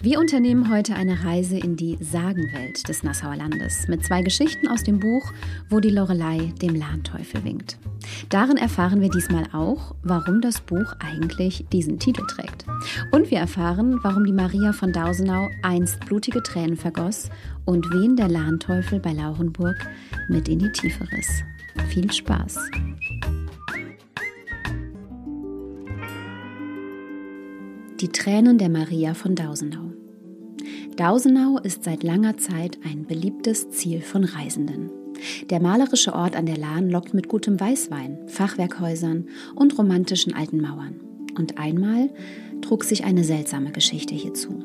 Wir unternehmen heute eine Reise in die Sagenwelt des Nassauer Landes mit zwei Geschichten aus dem Buch Wo die Lorelei dem Lahnteufel winkt. Darin erfahren wir diesmal auch, warum das Buch eigentlich diesen Titel trägt. Und wir erfahren, warum die Maria von Dausenau einst blutige Tränen vergoss und wen der Lahnteufel bei Laurenburg mit in die Tiefe riss. Viel Spaß! Die Tränen der Maria von Dausenau. Dausenau ist seit langer Zeit ein beliebtes Ziel von Reisenden. Der malerische Ort an der Lahn lockt mit gutem Weißwein, Fachwerkhäusern und romantischen alten Mauern. Und einmal trug sich eine seltsame Geschichte hierzu.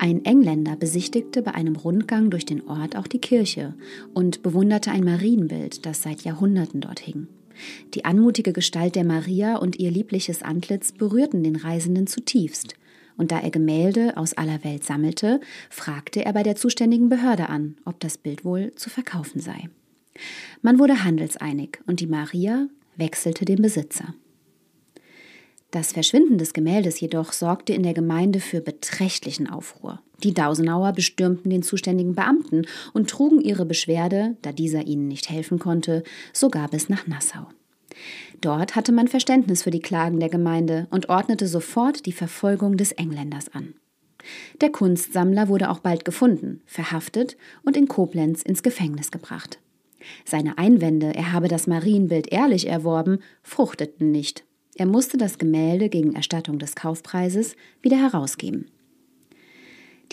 Ein Engländer besichtigte bei einem Rundgang durch den Ort auch die Kirche und bewunderte ein Marienbild, das seit Jahrhunderten dort hing. Die anmutige Gestalt der Maria und ihr liebliches Antlitz berührten den Reisenden zutiefst, und da er Gemälde aus aller Welt sammelte, fragte er bei der zuständigen Behörde an, ob das Bild wohl zu verkaufen sei. Man wurde handelseinig und die Maria wechselte den Besitzer. Das Verschwinden des Gemäldes jedoch sorgte in der Gemeinde für beträchtlichen Aufruhr. Die Dausenauer bestürmten den zuständigen Beamten und trugen ihre Beschwerde, da dieser ihnen nicht helfen konnte, sogar bis nach Nassau. Dort hatte man Verständnis für die Klagen der Gemeinde und ordnete sofort die Verfolgung des Engländers an. Der Kunstsammler wurde auch bald gefunden, verhaftet und in Koblenz ins Gefängnis gebracht. Seine Einwände, er habe das Marienbild ehrlich erworben, fruchteten nicht. Er musste das Gemälde gegen Erstattung des Kaufpreises wieder herausgeben.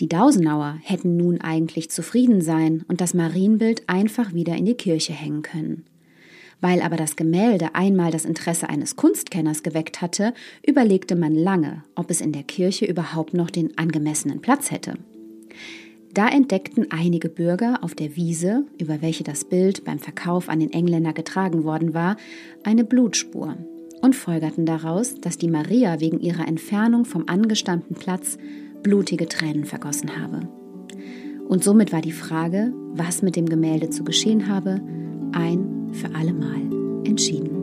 Die Dausenauer hätten nun eigentlich zufrieden sein und das Marienbild einfach wieder in die Kirche hängen können. Weil aber das Gemälde einmal das Interesse eines Kunstkenners geweckt hatte, überlegte man lange, ob es in der Kirche überhaupt noch den angemessenen Platz hätte. Da entdeckten einige Bürger auf der Wiese, über welche das Bild beim Verkauf an den Engländer getragen worden war, eine Blutspur und folgerten daraus, dass die Maria wegen ihrer Entfernung vom angestammten Platz blutige Tränen vergossen habe. Und somit war die Frage, was mit dem Gemälde zu geschehen habe, ein für allemal entschieden.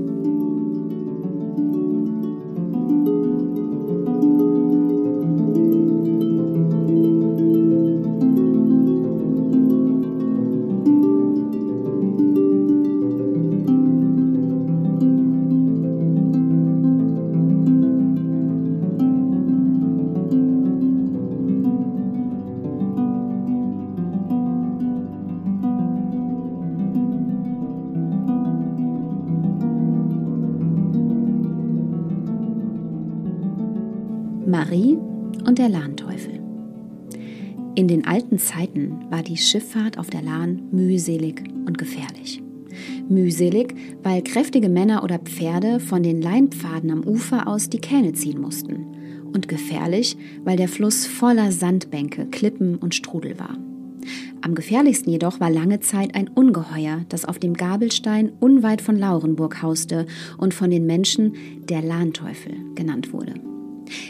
Marie und der Lahnteufel. In den alten Zeiten war die Schifffahrt auf der Lahn mühselig und gefährlich. Mühselig, weil kräftige Männer oder Pferde von den Leinpfaden am Ufer aus die Kähne ziehen mussten. Und gefährlich, weil der Fluss voller Sandbänke, Klippen und Strudel war. Am gefährlichsten jedoch war lange Zeit ein Ungeheuer, das auf dem Gabelstein unweit von Laurenburg hauste und von den Menschen der Lahnteufel genannt wurde.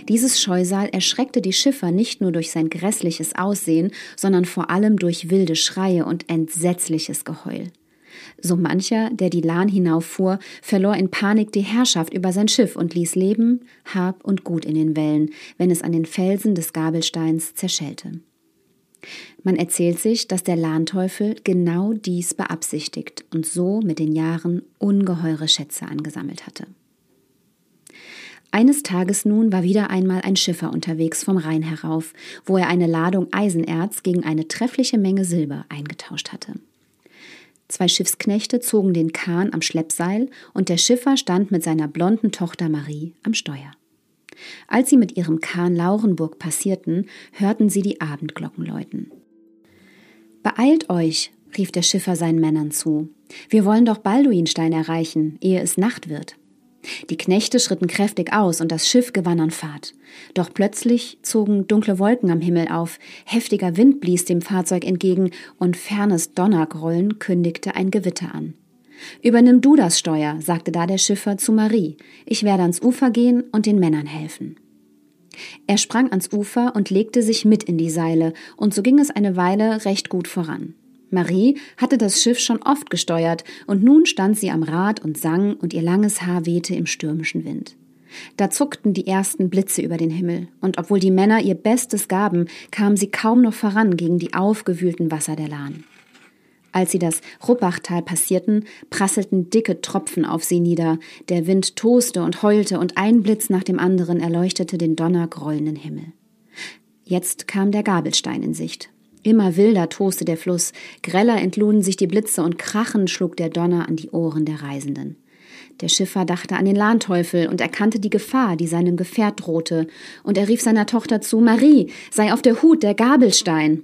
Dieses Scheusal erschreckte die Schiffer nicht nur durch sein grässliches Aussehen, sondern vor allem durch wilde Schreie und entsetzliches Geheul. So mancher, der die Lahn hinauffuhr, verlor in Panik die Herrschaft über sein Schiff und ließ Leben, Hab und Gut in den Wellen, wenn es an den Felsen des Gabelsteins zerschellte. Man erzählt sich, dass der Lahnteufel genau dies beabsichtigt und so mit den Jahren ungeheure Schätze angesammelt hatte. Eines Tages nun war wieder einmal ein Schiffer unterwegs vom Rhein herauf, wo er eine Ladung Eisenerz gegen eine treffliche Menge Silber eingetauscht hatte. Zwei Schiffsknechte zogen den Kahn am Schleppseil und der Schiffer stand mit seiner blonden Tochter Marie am Steuer. Als sie mit ihrem Kahn Laurenburg passierten, hörten sie die Abendglocken läuten. Beeilt euch, rief der Schiffer seinen Männern zu. Wir wollen doch Balduinstein erreichen, ehe es Nacht wird. Die Knechte schritten kräftig aus und das Schiff gewann an Fahrt. Doch plötzlich zogen dunkle Wolken am Himmel auf, heftiger Wind blies dem Fahrzeug entgegen und fernes Donnergrollen kündigte ein Gewitter an. Übernimm du das Steuer, sagte da der Schiffer zu Marie. Ich werde ans Ufer gehen und den Männern helfen. Er sprang ans Ufer und legte sich mit in die Seile, und so ging es eine Weile recht gut voran. Marie hatte das Schiff schon oft gesteuert, und nun stand sie am Rad und sang, und ihr langes Haar wehte im stürmischen Wind. Da zuckten die ersten Blitze über den Himmel, und obwohl die Männer ihr Bestes gaben, kam sie kaum noch voran gegen die aufgewühlten Wasser der Lahn. Als sie das Ruppachtal passierten, prasselten dicke Tropfen auf sie nieder, der Wind toste und heulte, und ein Blitz nach dem anderen erleuchtete den donnergrollenden Himmel. Jetzt kam der Gabelstein in Sicht. Immer wilder toste der Fluss, greller entluden sich die Blitze und krachend schlug der Donner an die Ohren der Reisenden. Der Schiffer dachte an den Lahnteufel und erkannte die Gefahr, die seinem Gefährt drohte, und er rief seiner Tochter zu Marie, sei auf der Hut, der Gabelstein.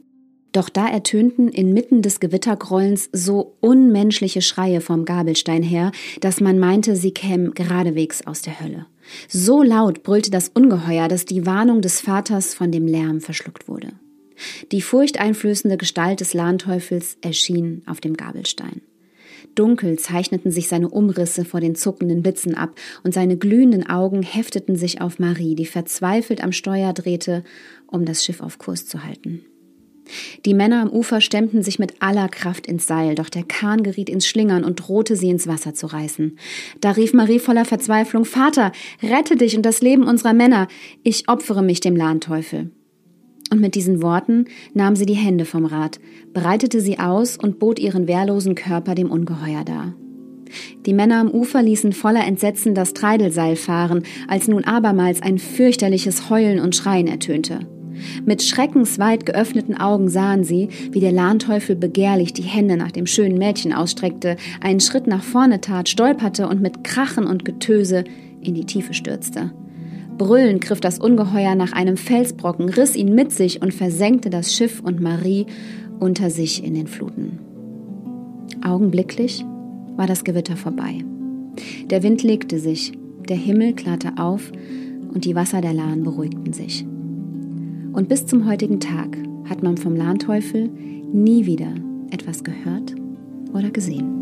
Doch da ertönten inmitten des Gewittergrollens so unmenschliche Schreie vom Gabelstein her, dass man meinte, sie kämen geradewegs aus der Hölle. So laut brüllte das Ungeheuer, dass die Warnung des Vaters von dem Lärm verschluckt wurde. Die furchteinflößende Gestalt des Lahnteufels erschien auf dem Gabelstein. Dunkel zeichneten sich seine Umrisse vor den zuckenden Blitzen ab, und seine glühenden Augen hefteten sich auf Marie, die verzweifelt am Steuer drehte, um das Schiff auf Kurs zu halten. Die Männer am Ufer stemmten sich mit aller Kraft ins Seil, doch der Kahn geriet ins Schlingern und drohte sie ins Wasser zu reißen. Da rief Marie voller Verzweiflung Vater, rette dich und das Leben unserer Männer, ich opfere mich dem Lahnteufel. Und mit diesen Worten nahm sie die Hände vom Rad, breitete sie aus und bot ihren wehrlosen Körper dem Ungeheuer dar. Die Männer am Ufer ließen voller Entsetzen das Treidelseil fahren, als nun abermals ein fürchterliches Heulen und Schreien ertönte. Mit schreckensweit geöffneten Augen sahen sie, wie der Lahnteufel begehrlich die Hände nach dem schönen Mädchen ausstreckte, einen Schritt nach vorne tat, stolperte und mit Krachen und Getöse in die Tiefe stürzte. Brüllend griff das Ungeheuer nach einem Felsbrocken, riss ihn mit sich und versenkte das Schiff und Marie unter sich in den Fluten. Augenblicklich war das Gewitter vorbei. Der Wind legte sich, der Himmel klarte auf und die Wasser der Lahn beruhigten sich. Und bis zum heutigen Tag hat man vom Lahnteufel nie wieder etwas gehört oder gesehen.